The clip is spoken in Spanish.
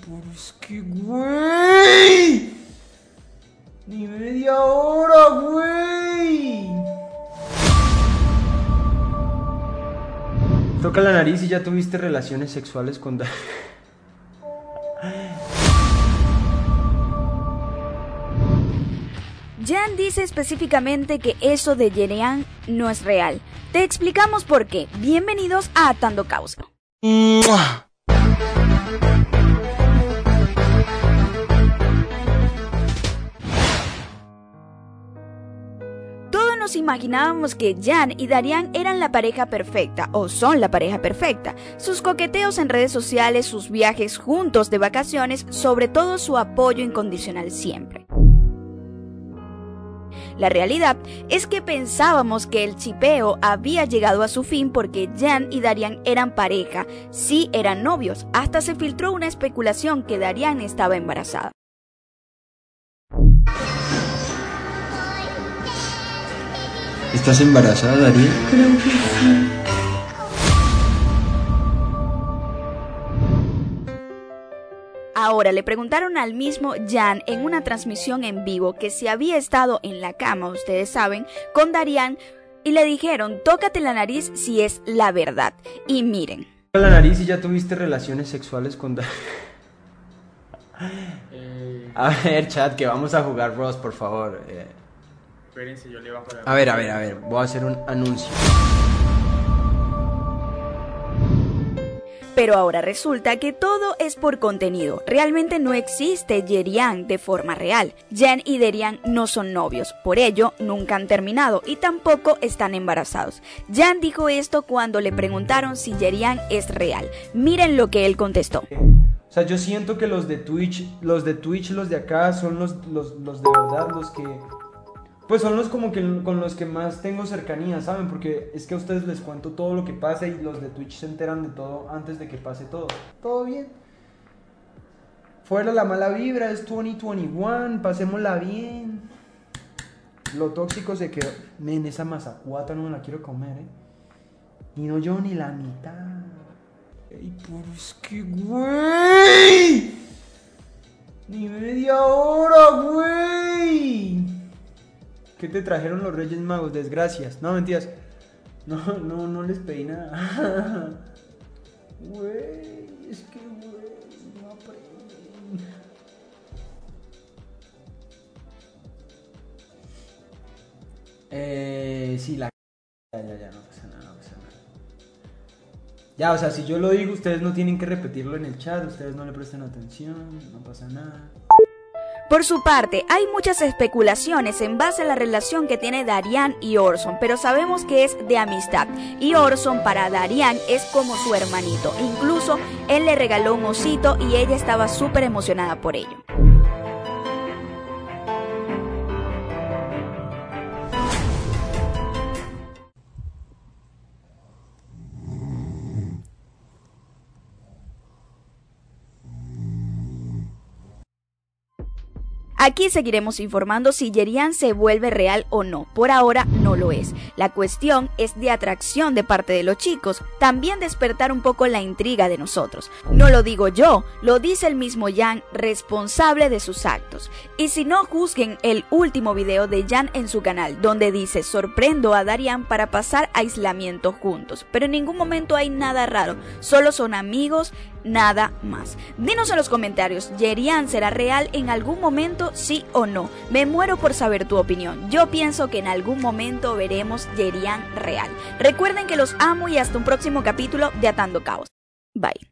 pero es que, güey. Ni media hora, güey. Toca la nariz y ya tuviste relaciones sexuales con... Jan dice específicamente que eso de Jerian no es real. Te explicamos por qué. Bienvenidos a Atando Causa. Imaginábamos que Jan y Darian eran la pareja perfecta, o son la pareja perfecta. Sus coqueteos en redes sociales, sus viajes juntos de vacaciones, sobre todo su apoyo incondicional siempre. La realidad es que pensábamos que el chipeo había llegado a su fin porque Jan y Darian eran pareja, sí eran novios, hasta se filtró una especulación que Darian estaba embarazada. ¿Estás embarazada, Darian? Creo que sí. Ahora le preguntaron al mismo Jan en una transmisión en vivo que si había estado en la cama, ustedes saben, con Darian y le dijeron, tócate la nariz si es la verdad. Y miren. La nariz y ya tuviste relaciones sexuales con Darian. Eh, A ver, chat, que vamos a jugar Ross, por favor. Eh, espérense, yo le bajo la... A ver, a ver, a ver, voy a hacer un anuncio. Pero ahora resulta que todo es por contenido. Realmente no existe Yerian de forma real. Jan y Derian no son novios, por ello nunca han terminado y tampoco están embarazados. Jan dijo esto cuando le preguntaron si Yerian es real. Miren lo que él contestó. O sea, yo siento que los de Twitch, los de Twitch, los de acá, son los, los, los de verdad, los que... Pues son los como que con los que más tengo cercanía, ¿saben? Porque es que a ustedes les cuento todo lo que pasa y los de Twitch se enteran de todo antes de que pase todo. Todo bien. Fuera la mala vibra, es 2021, pasémosla bien. Lo tóxico se quedó. Men, esa mazacuata no me la quiero comer, ¿eh? Y no yo ni la mitad. Ey, pero es que, güey. Ni media hora, ¿Qué te trajeron los Reyes Magos? Desgracias. No, mentiras. No, no, no les pedí nada. Güey, es que, güey, no aprenden. Eh, sí, la... Ya, ya, ya, no pasa nada, no pasa nada. Ya, o sea, si yo lo digo, ustedes no tienen que repetirlo en el chat, ustedes no le prestan atención, no pasa nada. Por su parte, hay muchas especulaciones en base a la relación que tiene Darian y Orson, pero sabemos que es de amistad. Y Orson para Darian es como su hermanito. Incluso él le regaló un osito y ella estaba súper emocionada por ello. Aquí seguiremos informando si Yerian se vuelve real o no. Por ahora no lo es. La cuestión es de atracción de parte de los chicos, también despertar un poco la intriga de nosotros. No lo digo yo, lo dice el mismo Jan, responsable de sus actos. Y si no, juzguen el último video de Jan en su canal, donde dice sorprendo a Darian para pasar aislamiento juntos. Pero en ningún momento hay nada raro, solo son amigos, nada más. Dinos en los comentarios, ¿Yerian será real en algún momento, sí o no? Me muero por saber tu opinión. Yo pienso que en algún momento veremos Yerian real. Recuerden que los amo y hasta un próximo capítulo de Atando Caos. Bye.